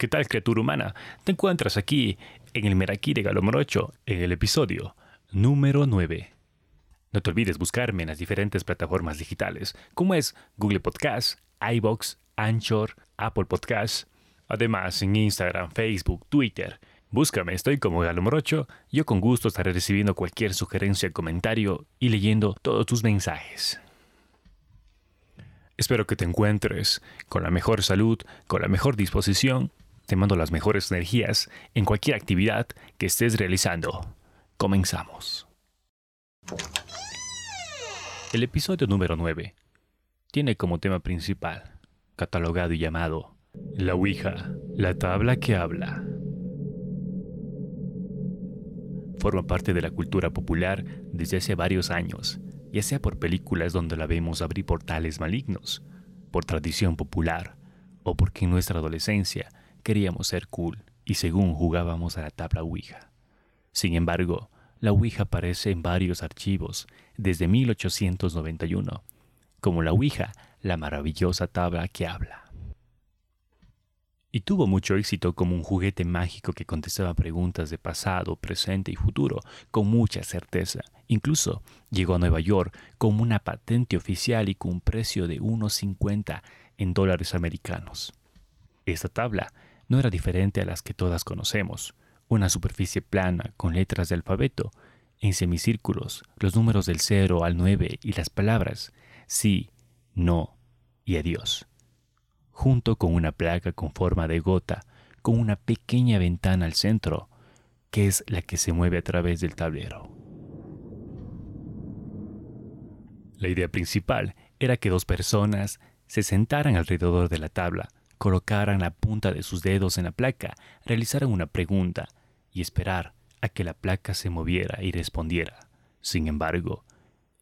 ¿Qué tal, criatura humana? Te encuentras aquí en el Merakí de Galomorocho en el episodio número 9. No te olvides buscarme en las diferentes plataformas digitales, como es Google Podcast, iBox, Anchor, Apple Podcast, además en Instagram, Facebook, Twitter. Búscame, estoy como Galomorocho. Yo con gusto estaré recibiendo cualquier sugerencia, comentario y leyendo todos tus mensajes. Espero que te encuentres con la mejor salud, con la mejor disposición te mando las mejores energías en cualquier actividad que estés realizando. Comenzamos. El episodio número 9 tiene como tema principal, catalogado y llamado La Ouija, la tabla que habla. Forma parte de la cultura popular desde hace varios años, ya sea por películas donde la vemos abrir portales malignos, por tradición popular, o porque en nuestra adolescencia Queríamos ser cool y según jugábamos a la tabla Ouija. Sin embargo, la Ouija aparece en varios archivos desde 1891, como la Ouija, la maravillosa tabla que habla. Y tuvo mucho éxito como un juguete mágico que contestaba preguntas de pasado, presente y futuro con mucha certeza. Incluso llegó a Nueva York como una patente oficial y con un precio de 1.50 en dólares americanos. Esta tabla no era diferente a las que todas conocemos, una superficie plana con letras de alfabeto, en semicírculos, los números del 0 al 9 y las palabras sí, no y adiós, junto con una placa con forma de gota, con una pequeña ventana al centro, que es la que se mueve a través del tablero. La idea principal era que dos personas se sentaran alrededor de la tabla, colocaran la punta de sus dedos en la placa, realizaran una pregunta y esperar a que la placa se moviera y respondiera. Sin embargo,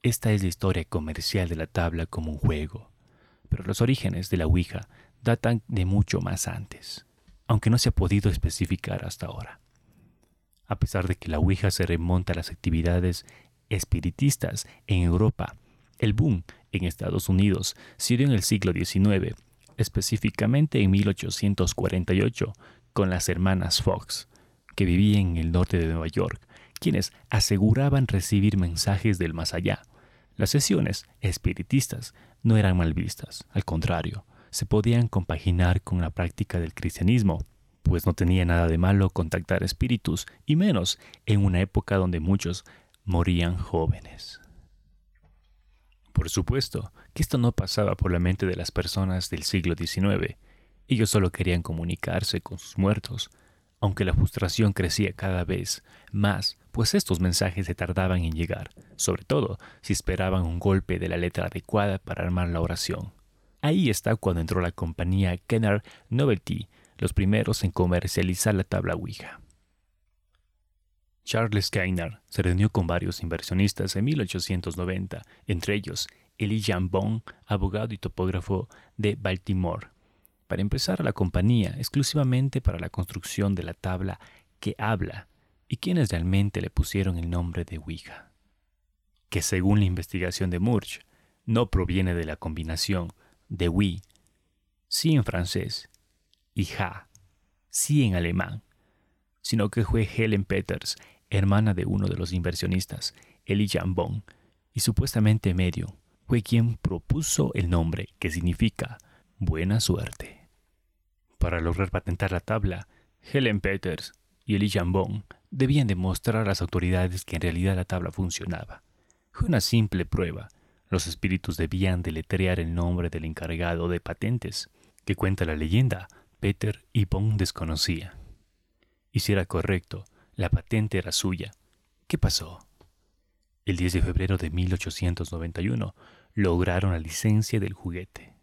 esta es la historia comercial de la tabla como un juego, pero los orígenes de la Ouija datan de mucho más antes, aunque no se ha podido especificar hasta ahora. A pesar de que la Ouija se remonta a las actividades espiritistas en Europa, el boom en Estados Unidos se dio en el siglo XIX específicamente en 1848, con las hermanas Fox, que vivían en el norte de Nueva York, quienes aseguraban recibir mensajes del más allá. Las sesiones espiritistas no eran mal vistas, al contrario, se podían compaginar con la práctica del cristianismo, pues no tenía nada de malo contactar espíritus, y menos en una época donde muchos morían jóvenes. Por supuesto que esto no pasaba por la mente de las personas del siglo XIX. Ellos solo querían comunicarse con sus muertos, aunque la frustración crecía cada vez más, pues estos mensajes se tardaban en llegar, sobre todo si esperaban un golpe de la letra adecuada para armar la oración. Ahí está cuando entró la compañía Kenner Novelty, los primeros en comercializar la tabla Ouija. Charles Keyner se reunió con varios inversionistas en 1890, entre ellos Elijah Bond, abogado y topógrafo de Baltimore, para empezar la compañía exclusivamente para la construcción de la tabla que habla y quienes realmente le pusieron el nombre de Ouija, que según la investigación de Murch no proviene de la combinación de oui, sí en francés, y ja, sí en alemán, sino que fue Helen Peters hermana de uno de los inversionistas, Eli Jambon, y supuestamente medio, fue quien propuso el nombre que significa buena suerte. Para lograr patentar la tabla, Helen Peters y Eli Jambon debían demostrar a las autoridades que en realidad la tabla funcionaba. Fue una simple prueba. Los espíritus debían deletrear el nombre del encargado de patentes, que cuenta la leyenda, Peter y Bond desconocía. Y si era correcto, la patente era suya. ¿Qué pasó? El 10 de febrero de 1891 lograron la licencia del juguete.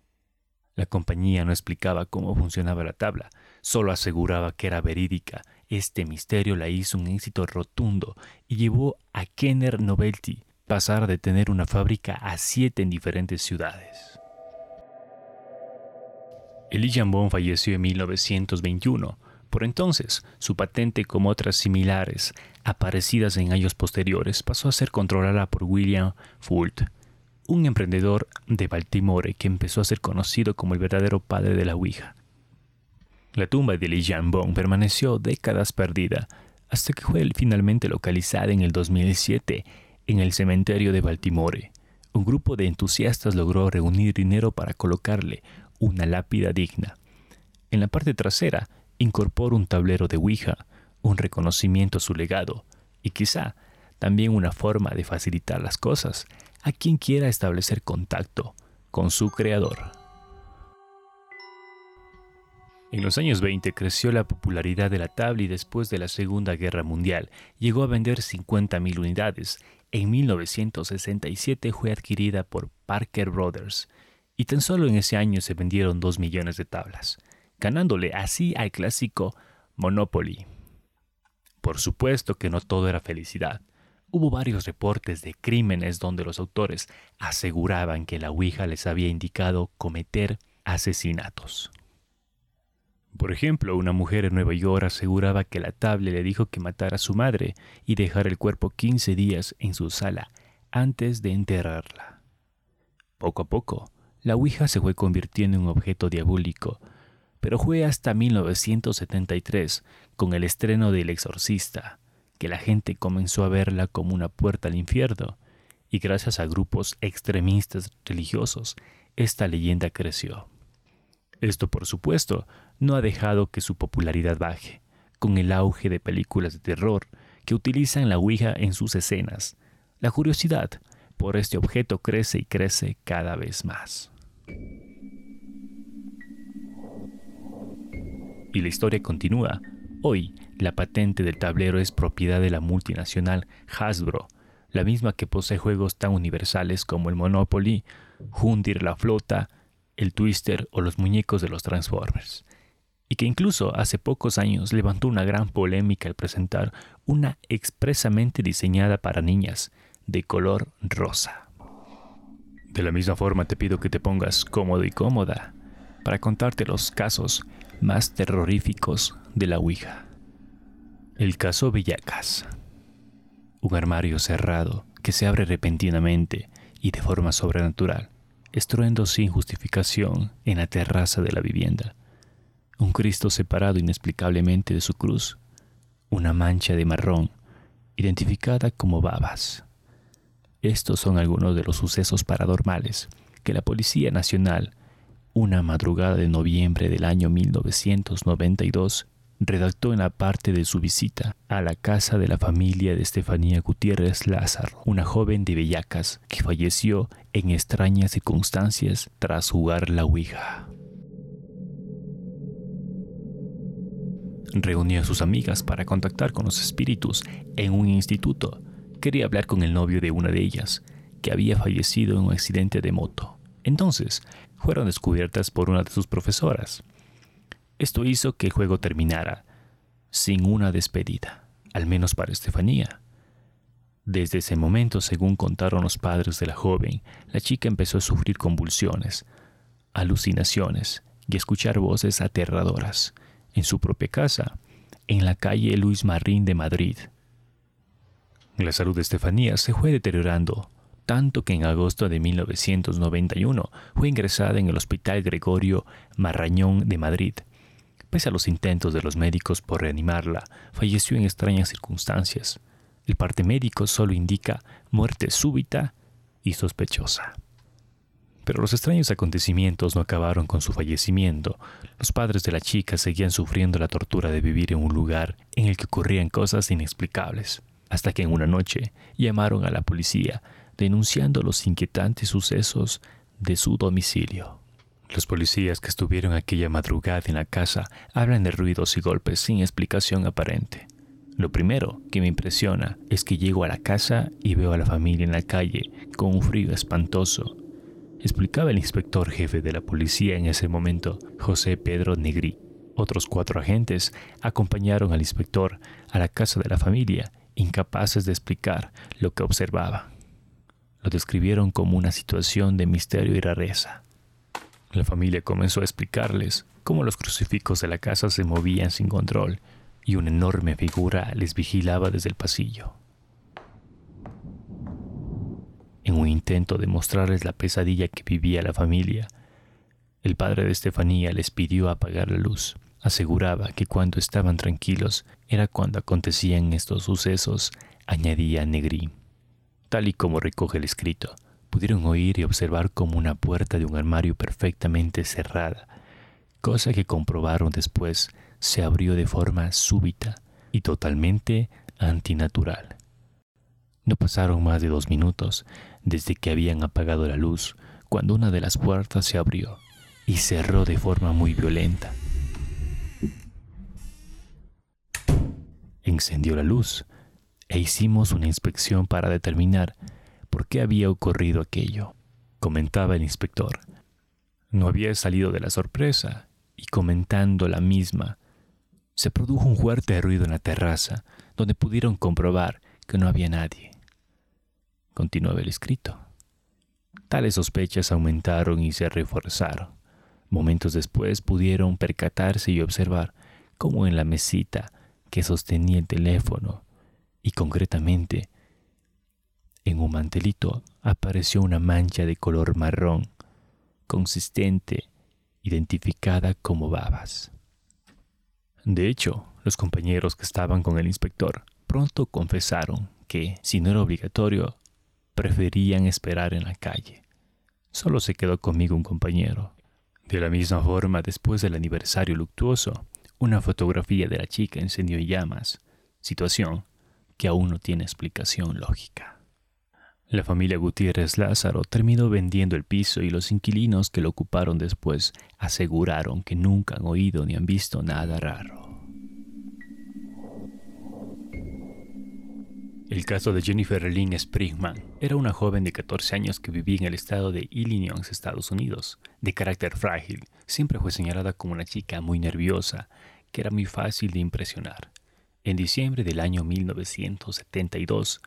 La compañía no explicaba cómo funcionaba la tabla, solo aseguraba que era verídica. Este misterio la hizo un éxito rotundo y llevó a Kenner Novelty pasar de tener una fábrica a siete en diferentes ciudades. Elie Jambon falleció en 1921 por entonces, su patente, como otras similares aparecidas en años posteriores, pasó a ser controlada por William Fult, un emprendedor de Baltimore que empezó a ser conocido como el verdadero padre de la Ouija. La tumba de Li Jianbong permaneció décadas perdida hasta que fue finalmente localizada en el 2007 en el cementerio de Baltimore. Un grupo de entusiastas logró reunir dinero para colocarle una lápida digna. En la parte trasera incorpora un tablero de Ouija, un reconocimiento a su legado y quizá también una forma de facilitar las cosas a quien quiera establecer contacto con su creador. En los años 20 creció la popularidad de la tabla y después de la Segunda Guerra Mundial llegó a vender 50.000 unidades. En 1967 fue adquirida por Parker Brothers y tan solo en ese año se vendieron 2 millones de tablas, ganándole así al clásico Monopoly. Por supuesto que no todo era felicidad. Hubo varios reportes de crímenes donde los autores aseguraban que la Ouija les había indicado cometer asesinatos. Por ejemplo, una mujer en Nueva York aseguraba que la tabla le dijo que matara a su madre y dejar el cuerpo 15 días en su sala antes de enterrarla. Poco a poco, la Ouija se fue convirtiendo en un objeto diabólico, pero fue hasta 1973, con el estreno de El Exorcista, que la gente comenzó a verla como una puerta al infierno, y gracias a grupos extremistas religiosos, esta leyenda creció. Esto, por supuesto, no ha dejado que su popularidad baje, con el auge de películas de terror que utilizan la Ouija en sus escenas. La curiosidad por este objeto crece y crece cada vez más. Y la historia continúa. Hoy, la patente del tablero es propiedad de la multinacional Hasbro, la misma que posee juegos tan universales como el Monopoly, Hundir la Flota, el Twister o los muñecos de los Transformers y que incluso hace pocos años levantó una gran polémica al presentar una expresamente diseñada para niñas de color rosa. De la misma forma te pido que te pongas cómodo y cómoda para contarte los casos más terroríficos de la Ouija. El caso Villacas. Un armario cerrado que se abre repentinamente y de forma sobrenatural, estruendo sin justificación en la terraza de la vivienda un Cristo separado inexplicablemente de su cruz, una mancha de marrón, identificada como babas. Estos son algunos de los sucesos paranormales que la Policía Nacional, una madrugada de noviembre del año 1992, redactó en la parte de su visita a la casa de la familia de Estefanía Gutiérrez Lázaro, una joven de Bellacas que falleció en extrañas circunstancias tras jugar la Ouija. Reunió a sus amigas para contactar con los espíritus en un instituto. Quería hablar con el novio de una de ellas, que había fallecido en un accidente de moto. Entonces, fueron descubiertas por una de sus profesoras. Esto hizo que el juego terminara sin una despedida, al menos para Estefanía. Desde ese momento, según contaron los padres de la joven, la chica empezó a sufrir convulsiones, alucinaciones y escuchar voces aterradoras en su propia casa, en la calle Luis Marín de Madrid. La salud de Estefanía se fue deteriorando, tanto que en agosto de 1991 fue ingresada en el Hospital Gregorio Marrañón de Madrid. Pese a los intentos de los médicos por reanimarla, falleció en extrañas circunstancias. El parte médico solo indica muerte súbita y sospechosa. Pero los extraños acontecimientos no acabaron con su fallecimiento. Los padres de la chica seguían sufriendo la tortura de vivir en un lugar en el que ocurrían cosas inexplicables, hasta que en una noche llamaron a la policía denunciando los inquietantes sucesos de su domicilio. Los policías que estuvieron aquella madrugada en la casa hablan de ruidos y golpes sin explicación aparente. Lo primero que me impresiona es que llego a la casa y veo a la familia en la calle con un frío espantoso explicaba el inspector jefe de la policía en ese momento, José Pedro Negri. Otros cuatro agentes acompañaron al inspector a la casa de la familia, incapaces de explicar lo que observaba. Lo describieron como una situación de misterio y rareza. La familia comenzó a explicarles cómo los crucifijos de la casa se movían sin control y una enorme figura les vigilaba desde el pasillo. en un intento de mostrarles la pesadilla que vivía la familia. El padre de Estefanía les pidió apagar la luz, aseguraba que cuando estaban tranquilos era cuando acontecían estos sucesos, añadía Negri. Tal y como recoge el escrito, pudieron oír y observar como una puerta de un armario perfectamente cerrada, cosa que comprobaron después se abrió de forma súbita y totalmente antinatural. No pasaron más de dos minutos desde que habían apagado la luz cuando una de las puertas se abrió y cerró de forma muy violenta. Encendió la luz e hicimos una inspección para determinar por qué había ocurrido aquello, comentaba el inspector. No había salido de la sorpresa y comentando la misma, se produjo un fuerte ruido en la terraza donde pudieron comprobar que no había nadie. Continuaba el escrito. Tales sospechas aumentaron y se reforzaron. Momentos después pudieron percatarse y observar cómo en la mesita que sostenía el teléfono y concretamente en un mantelito apareció una mancha de color marrón, consistente, identificada como babas. De hecho, los compañeros que estaban con el inspector pronto confesaron que, si no era obligatorio, preferían esperar en la calle. Solo se quedó conmigo un compañero. De la misma forma, después del aniversario luctuoso, una fotografía de la chica encendió llamas, situación que aún no tiene explicación lógica. La familia Gutiérrez Lázaro terminó vendiendo el piso y los inquilinos que lo ocuparon después aseguraron que nunca han oído ni han visto nada raro. El caso de Jennifer Lynn Sprigman era una joven de 14 años que vivía en el estado de Illinois, Estados Unidos. De carácter frágil, siempre fue señalada como una chica muy nerviosa, que era muy fácil de impresionar. En diciembre del año 1972,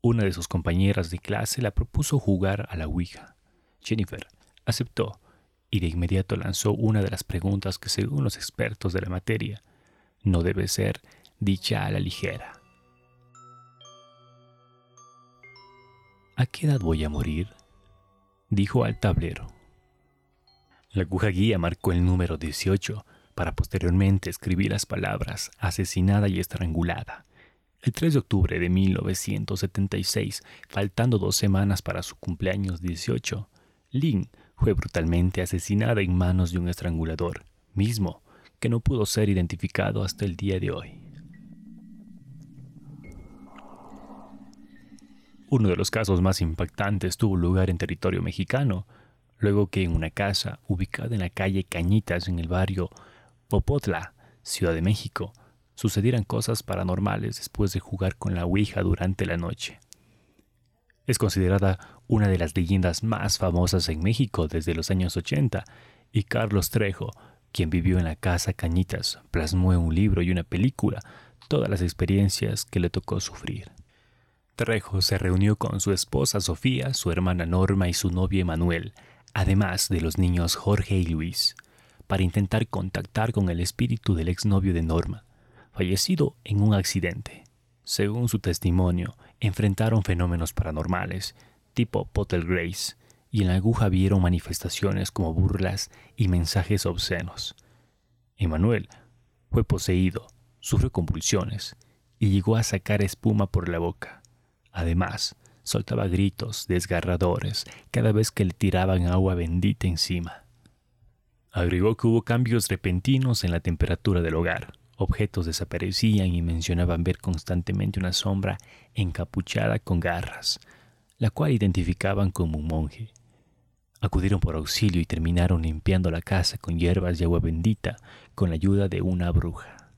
una de sus compañeras de clase la propuso jugar a la Ouija. Jennifer aceptó y de inmediato lanzó una de las preguntas que según los expertos de la materia no debe ser dicha a la ligera. ¿A qué edad voy a morir? dijo al tablero. La aguja guía marcó el número 18 para posteriormente escribir las palabras asesinada y estrangulada. El 3 de octubre de 1976, faltando dos semanas para su cumpleaños 18, Lynn fue brutalmente asesinada en manos de un estrangulador, mismo que no pudo ser identificado hasta el día de hoy. Uno de los casos más impactantes tuvo lugar en territorio mexicano, luego que en una casa ubicada en la calle Cañitas en el barrio Popotla, Ciudad de México, sucedieran cosas paranormales después de jugar con la Ouija durante la noche. Es considerada una de las leyendas más famosas en México desde los años 80 y Carlos Trejo, quien vivió en la casa Cañitas, plasmó en un libro y una película todas las experiencias que le tocó sufrir. Trejo se reunió con su esposa Sofía, su hermana Norma y su novio Emanuel, además de los niños Jorge y Luis, para intentar contactar con el espíritu del exnovio de Norma, fallecido en un accidente. Según su testimonio, enfrentaron fenómenos paranormales, tipo Grace, y en la aguja vieron manifestaciones como burlas y mensajes obscenos. Emanuel fue poseído, sufrió convulsiones y llegó a sacar espuma por la boca. Además, soltaba gritos desgarradores cada vez que le tiraban agua bendita encima. Agregó que hubo cambios repentinos en la temperatura del hogar, Objetos desaparecían y mencionaban ver constantemente una sombra encapuchada con garras, la cual identificaban como un monje. Acudieron por auxilio y terminaron limpiando la casa con hierbas y agua bendita con la ayuda de una bruja.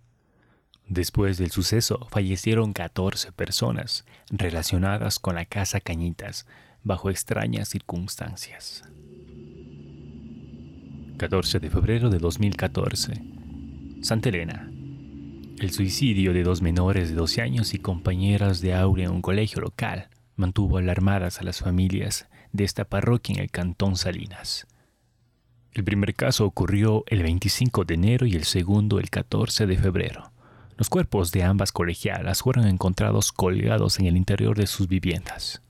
Después del suceso fallecieron 14 personas relacionadas con la casa Cañitas bajo extrañas circunstancias. 14 de febrero de 2014. Santa Elena, el suicidio de dos menores de 12 años y compañeras de aula en un colegio local mantuvo alarmadas a las familias de esta parroquia en el cantón Salinas. El primer caso ocurrió el 25 de enero y el segundo el 14 de febrero. Los cuerpos de ambas colegialas fueron encontrados colgados en el interior de sus viviendas.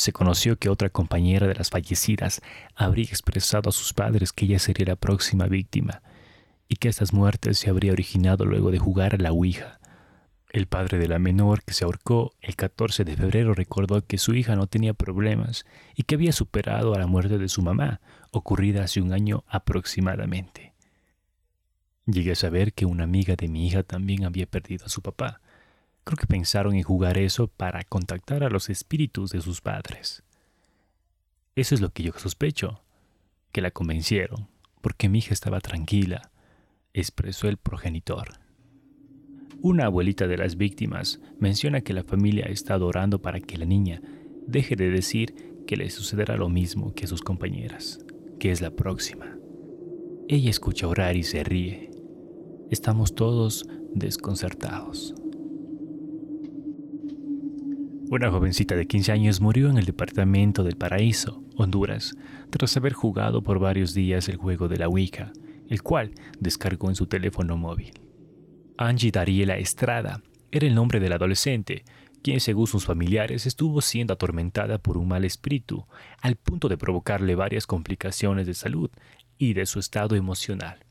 Se conoció que otra compañera de las fallecidas habría expresado a sus padres que ella sería la próxima víctima y que estas muertes se habría originado luego de jugar a la Ouija. El padre de la menor que se ahorcó el 14 de febrero recordó que su hija no tenía problemas y que había superado a la muerte de su mamá, ocurrida hace un año aproximadamente. Llegué a saber que una amiga de mi hija también había perdido a su papá. Creo que pensaron en jugar eso para contactar a los espíritus de sus padres. Eso es lo que yo sospecho, que la convencieron, porque mi hija estaba tranquila, expresó el progenitor. Una abuelita de las víctimas menciona que la familia estado orando para que la niña deje de decir que le sucederá lo mismo que a sus compañeras, que es la próxima. Ella escucha orar y se ríe. Estamos todos desconcertados. Una jovencita de 15 años murió en el departamento del Paraíso, Honduras, tras haber jugado por varios días el juego de la Ouija el cual descargó en su teléfono móvil. Angie Dariela Estrada era el nombre del adolescente, quien según sus familiares estuvo siendo atormentada por un mal espíritu, al punto de provocarle varias complicaciones de salud y de su estado emocional.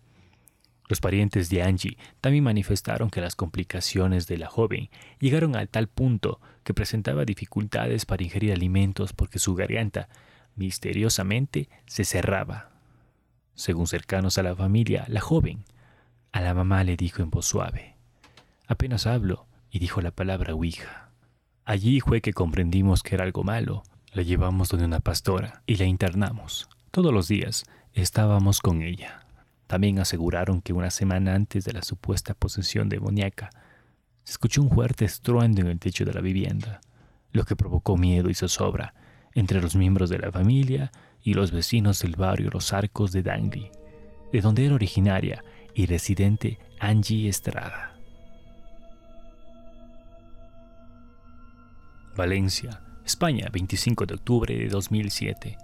Los parientes de Angie también manifestaron que las complicaciones de la joven llegaron a tal punto que presentaba dificultades para ingerir alimentos porque su garganta misteriosamente se cerraba según cercanos a la familia, la joven, a la mamá le dijo en voz suave, apenas hablo, y dijo la palabra Ouija. Allí fue que comprendimos que era algo malo. La llevamos donde una pastora y la internamos. Todos los días estábamos con ella. También aseguraron que una semana antes de la supuesta posesión demoníaca, se escuchó un fuerte estruendo en el techo de la vivienda, lo que provocó miedo y zozobra entre los miembros de la familia y los vecinos del barrio Los Arcos de Dangli, de donde era originaria y residente Angie Estrada. Valencia, España, 25 de octubre de 2007.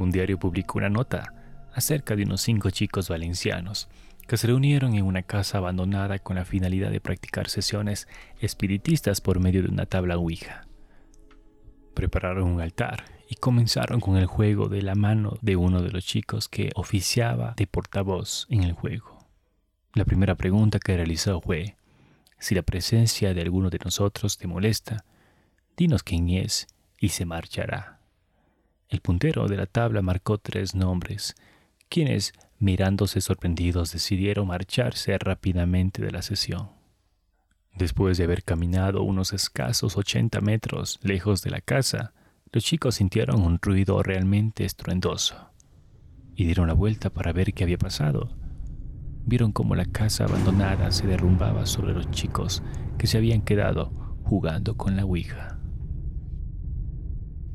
Un diario publicó una nota acerca de unos cinco chicos valencianos que se reunieron en una casa abandonada con la finalidad de practicar sesiones espiritistas por medio de una tabla Ouija. Prepararon un altar y comenzaron con el juego de la mano de uno de los chicos que oficiaba de portavoz en el juego. La primera pregunta que realizó fue, si la presencia de alguno de nosotros te molesta, dinos quién es y se marchará. El puntero de la tabla marcó tres nombres, quienes, mirándose sorprendidos, decidieron marcharse rápidamente de la sesión. Después de haber caminado unos escasos ochenta metros lejos de la casa, los chicos sintieron un ruido realmente estruendoso y dieron la vuelta para ver qué había pasado. Vieron cómo la casa abandonada se derrumbaba sobre los chicos que se habían quedado jugando con la Ouija.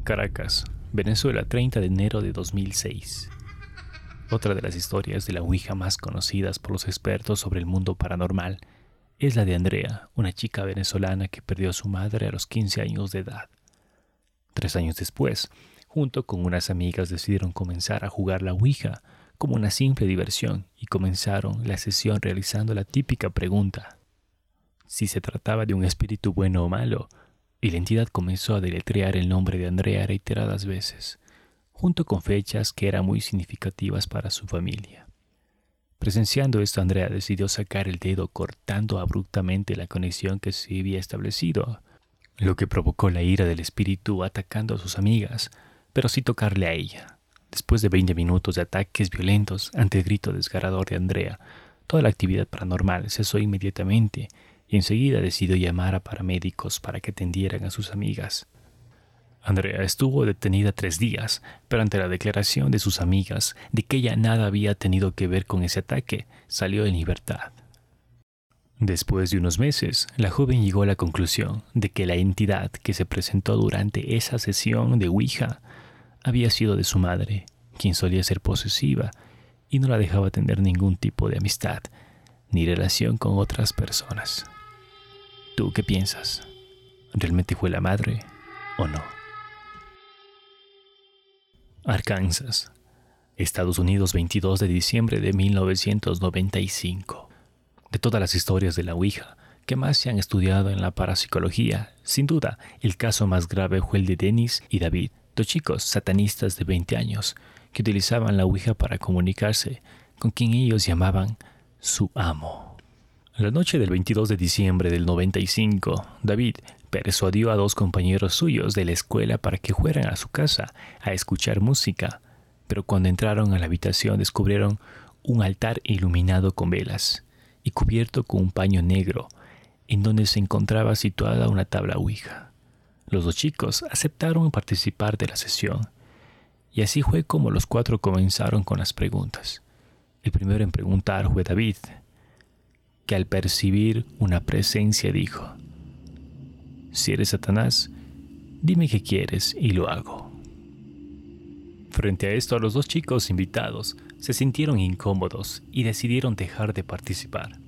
Caracas, Venezuela, 30 de enero de 2006. Otra de las historias de la Ouija más conocidas por los expertos sobre el mundo paranormal es la de Andrea, una chica venezolana que perdió a su madre a los 15 años de edad. Tres años después, junto con unas amigas decidieron comenzar a jugar la Ouija como una simple diversión y comenzaron la sesión realizando la típica pregunta. Si se trataba de un espíritu bueno o malo, y la entidad comenzó a deletrear el nombre de Andrea reiteradas veces, junto con fechas que eran muy significativas para su familia. Presenciando esto, Andrea decidió sacar el dedo cortando abruptamente la conexión que se había establecido, lo que provocó la ira del espíritu atacando a sus amigas, pero sin tocarle a ella. Después de 20 minutos de ataques violentos ante el grito desgarrador de Andrea, toda la actividad paranormal cesó inmediatamente y enseguida decidió llamar a paramédicos para que atendieran a sus amigas. Andrea estuvo detenida tres días, pero ante la declaración de sus amigas de que ella nada había tenido que ver con ese ataque, salió en libertad. Después de unos meses, la joven llegó a la conclusión de que la entidad que se presentó durante esa sesión de Ouija había sido de su madre, quien solía ser posesiva y no la dejaba tener ningún tipo de amistad ni relación con otras personas. ¿Tú qué piensas? ¿Realmente fue la madre o no? Arkansas, Estados Unidos, 22 de diciembre de 1995 de todas las historias de la Ouija que más se han estudiado en la parapsicología, sin duda, el caso más grave fue el de Dennis y David, dos chicos satanistas de 20 años que utilizaban la Ouija para comunicarse con quien ellos llamaban su amo. La noche del 22 de diciembre del 95, David persuadió a dos compañeros suyos de la escuela para que fueran a su casa a escuchar música, pero cuando entraron a la habitación descubrieron un altar iluminado con velas y cubierto con un paño negro, en donde se encontraba situada una tabla Ouija. Los dos chicos aceptaron participar de la sesión, y así fue como los cuatro comenzaron con las preguntas. El primero en preguntar fue David, que al percibir una presencia dijo, Si eres Satanás, dime qué quieres y lo hago. Frente a esto, los dos chicos invitados se sintieron incómodos y decidieron dejar de participar.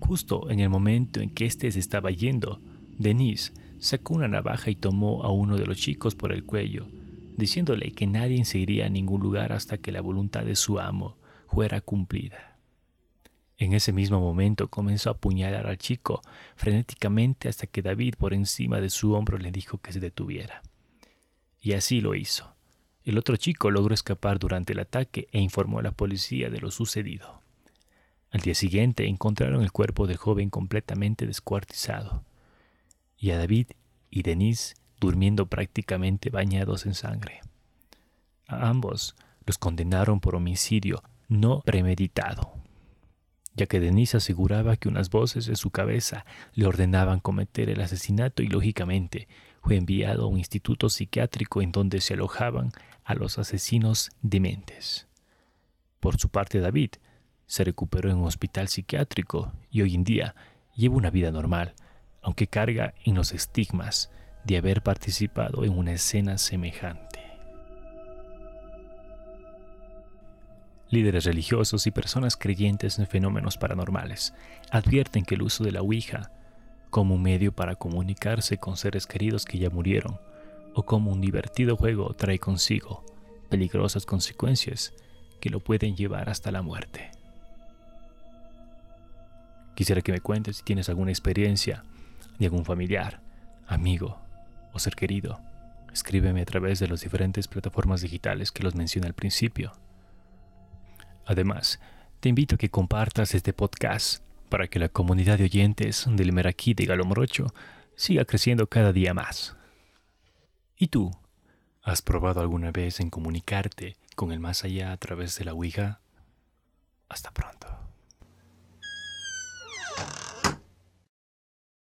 Justo en el momento en que éste se estaba yendo, Denise sacó una navaja y tomó a uno de los chicos por el cuello, diciéndole que nadie se iría a ningún lugar hasta que la voluntad de su amo fuera cumplida. En ese mismo momento comenzó a apuñalar al chico frenéticamente hasta que David por encima de su hombro le dijo que se detuviera. Y así lo hizo. El otro chico logró escapar durante el ataque e informó a la policía de lo sucedido. Al día siguiente encontraron el cuerpo del joven completamente descuartizado y a David y Denise durmiendo prácticamente bañados en sangre. A ambos los condenaron por homicidio no premeditado, ya que Denise aseguraba que unas voces en su cabeza le ordenaban cometer el asesinato y lógicamente fue enviado a un instituto psiquiátrico en donde se alojaban a los asesinos dementes. Por su parte, David se recuperó en un hospital psiquiátrico y hoy en día lleva una vida normal, aunque carga en los estigmas de haber participado en una escena semejante. Líderes religiosos y personas creyentes en fenómenos paranormales advierten que el uso de la Ouija como un medio para comunicarse con seres queridos que ya murieron o como un divertido juego trae consigo peligrosas consecuencias que lo pueden llevar hasta la muerte. Quisiera que me cuentes si tienes alguna experiencia de algún familiar, amigo o ser querido. Escríbeme a través de las diferentes plataformas digitales que los mencioné al principio. Además, te invito a que compartas este podcast para que la comunidad de oyentes del Meraquí de Galomorocho siga creciendo cada día más. ¿Y tú? ¿Has probado alguna vez en comunicarte con el más allá a través de la Ouija? Hasta pronto.